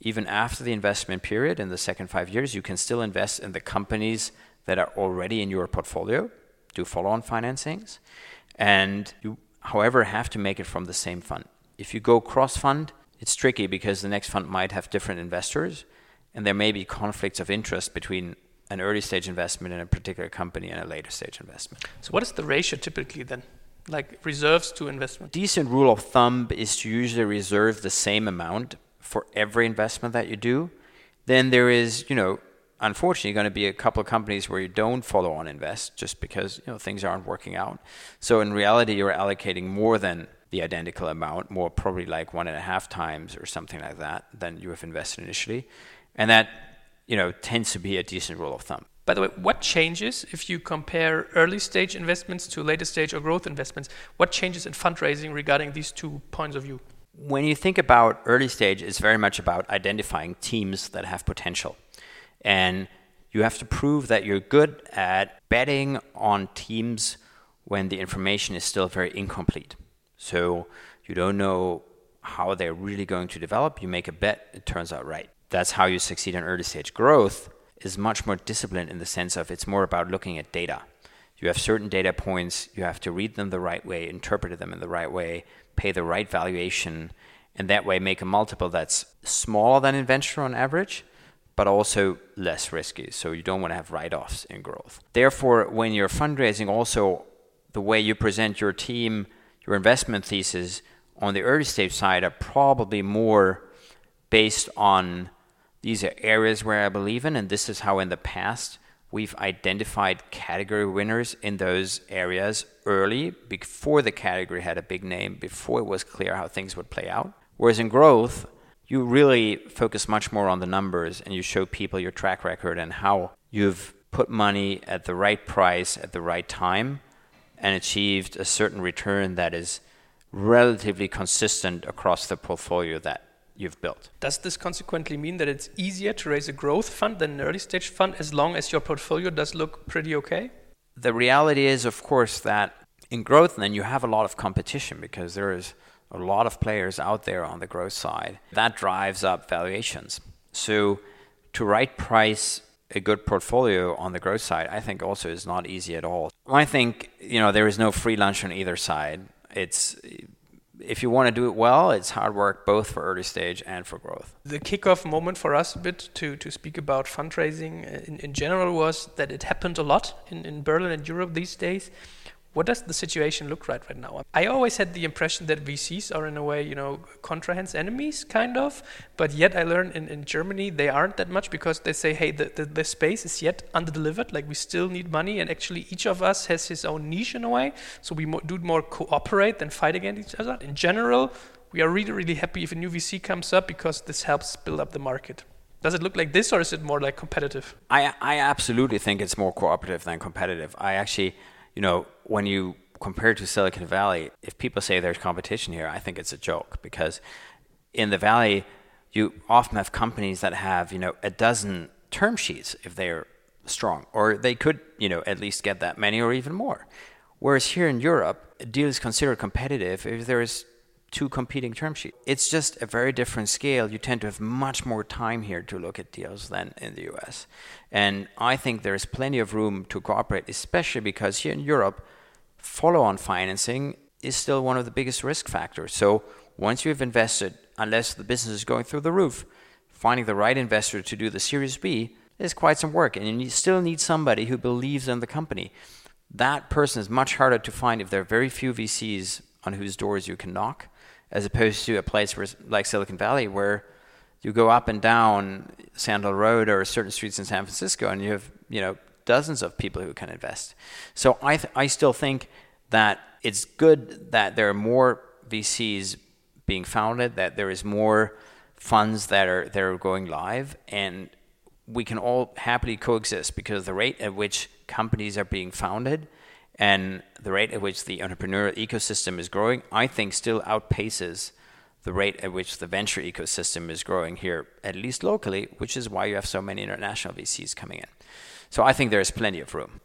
Even after the investment period in the second five years, you can still invest in the companies that are already in your portfolio, do follow on financings, and you, however, have to make it from the same fund. If you go cross fund, it's tricky because the next fund might have different investors, and there may be conflicts of interest between an early stage investment in a particular company and a later stage investment. So, what is the ratio typically then? Like reserves to investment? Decent rule of thumb is to usually reserve the same amount for every investment that you do. Then there is, you know, unfortunately going to be a couple of companies where you don't follow on invest just because you know things aren't working out. So in reality, you're allocating more than the identical amount, more probably like one and a half times or something like that than you have invested initially, and that you know tends to be a decent rule of thumb. By the way, what changes if you compare early stage investments to later stage or growth investments? What changes in fundraising regarding these two points of view? When you think about early stage, it's very much about identifying teams that have potential. And you have to prove that you're good at betting on teams when the information is still very incomplete. So you don't know how they're really going to develop. You make a bet, it turns out right. That's how you succeed in early stage growth. is much more disciplined in the sense of it's more about looking at data. You have certain data points, you have to read them the right way, interpret them in the right way, pay the right valuation, and that way make a multiple that's smaller than in venture on average, but also less risky. So you don't want to have write offs in growth. Therefore, when you're fundraising, also the way you present your team, your investment thesis on the early stage side are probably more based on these are areas where I believe in, and this is how in the past we've identified category winners in those areas early before the category had a big name, before it was clear how things would play out. Whereas in growth, you really focus much more on the numbers and you show people your track record and how you've put money at the right price at the right time and achieved a certain return that is relatively consistent across the portfolio that you've built. Does this consequently mean that it's easier to raise a growth fund than an early stage fund as long as your portfolio does look pretty okay? The reality is, of course, that in growth, then you have a lot of competition because there is a lot of players out there on the growth side. That drives up valuations. So, to right price a good portfolio on the growth side, I think also is not easy at all. I think you know there is no free lunch on either side. It's if you want to do it well, it's hard work both for early stage and for growth. The kickoff moment for us a bit to, to speak about fundraising uh, in, in general was that it happened a lot in, in Berlin and Europe these days. What does the situation look like right now? I always had the impression that VCs are in a way, you know, contrahands enemies, kind of. But yet I learned in, in Germany they aren't that much because they say, hey, the, the, the space is yet underdelivered. Like we still need money, and actually each of us has his own niche in a way. So we mo- do more cooperate than fight against each other. In general, we are really, really happy if a new VC comes up because this helps build up the market. Does it look like this, or is it more like competitive? I I absolutely think it's more cooperative than competitive. I actually you know, when you compare to Silicon Valley, if people say there's competition here, I think it's a joke because in the Valley, you often have companies that have, you know, a dozen term sheets if they're strong, or they could, you know, at least get that many or even more. Whereas here in Europe, a deal is considered competitive if there is two competing term sheets. It's just a very different scale. You tend to have much more time here to look at deals than in the US. And I think there's plenty of room to cooperate, especially because here in Europe, follow on financing is still one of the biggest risk factors. So once you've invested, unless the business is going through the roof, finding the right investor to do the Series B is quite some work. And you still need somebody who believes in the company. That person is much harder to find if there are very few VCs on whose doors you can knock as opposed to a place where, like Silicon Valley where you go up and down Sand Hill Road or certain streets in San Francisco and you have you know dozens of people who can invest. So I th- I still think that it's good that there are more VCs being founded, that there is more funds that are that are going live, and we can all happily coexist because the rate at which companies are being founded and the rate at which the entrepreneurial ecosystem is growing, I think, still outpaces the rate at which the venture ecosystem is growing here, at least locally, which is why you have so many international VCs coming in. So I think there is plenty of room.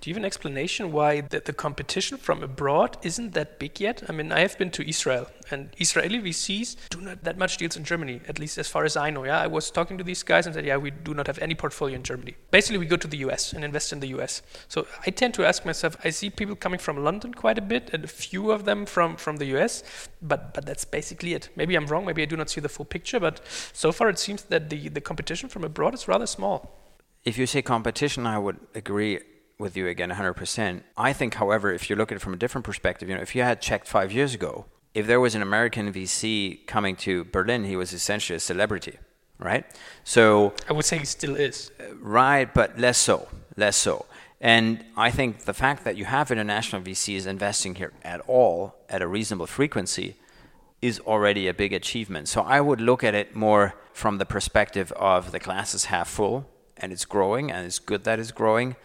Do you have an explanation why the, the, competition from abroad isn't that big yet? I mean, I have been to Israel, and Israeli VCs do not that much deals in Germany, at least as far as I know. Yeah, I was talking to these guys and said, yeah, we do not have any portfolio in Germany. Basically, we go to the US and invest in the US. So I tend to ask myself, I see people coming from London quite a bit, and a few of them from from the US, but but that's basically it. Maybe I'm wrong. Maybe I do not see the full picture, but so far it seems that the the competition from abroad is rather small. If you say competition, I would agree with you again 100%. I think, however, if you look at it from a different perspective, you know, if you had checked five years ago, if there was an American VC coming to Berlin, he was essentially a celebrity, right? So I would say he still is. Uh, right, but less so, less so. And I think the fact that you have international VCs investing here at all at a reasonable frequency is already a big achievement. So I would look at it more from the perspective of the glass is half full and it's growing and it's good that it's growing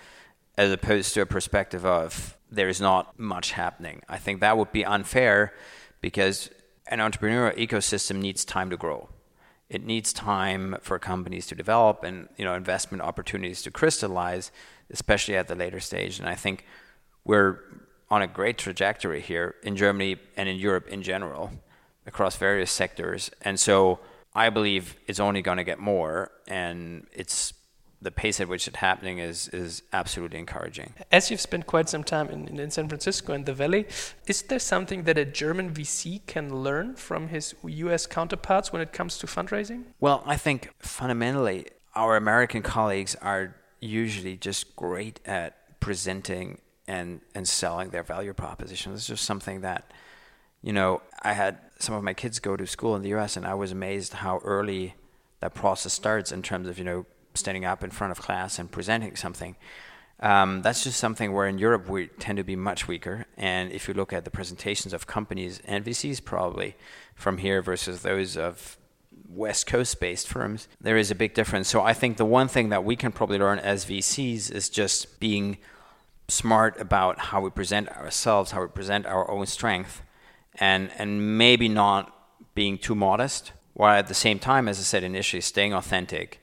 as opposed to a perspective of there is not much happening. I think that would be unfair because an entrepreneurial ecosystem needs time to grow. It needs time for companies to develop and you know investment opportunities to crystallize, especially at the later stage. And I think we're on a great trajectory here in Germany and in Europe in general across various sectors. And so I believe it's only going to get more and it's the pace at which it's happening is is absolutely encouraging. As you've spent quite some time in, in San Francisco and the Valley, is there something that a German VC can learn from his US counterparts when it comes to fundraising? Well, I think fundamentally our American colleagues are usually just great at presenting and and selling their value proposition. It's just something that you know, I had some of my kids go to school in the US and I was amazed how early that process starts in terms of, you know, standing up in front of class and presenting something. Um, that's just something where in Europe we tend to be much weaker. And if you look at the presentations of companies and VCs, probably from here versus those of West Coast based firms, there is a big difference. So I think the one thing that we can probably learn as VCs is just being smart about how we present ourselves, how we present our own strength, and and maybe not being too modest, while at the same time, as I said initially, staying authentic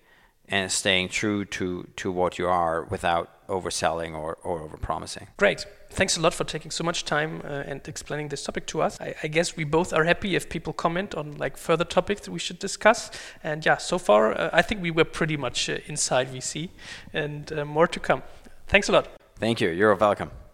and staying true to, to what you are without overselling or, or overpromising. Great. Thanks a lot for taking so much time uh, and explaining this topic to us. I, I, guess we both are happy if people comment on like further topics that we should discuss. And yeah, so far uh, I think we were pretty much uh, inside VC and uh, more to come. Thanks a lot. Thank you. You're welcome.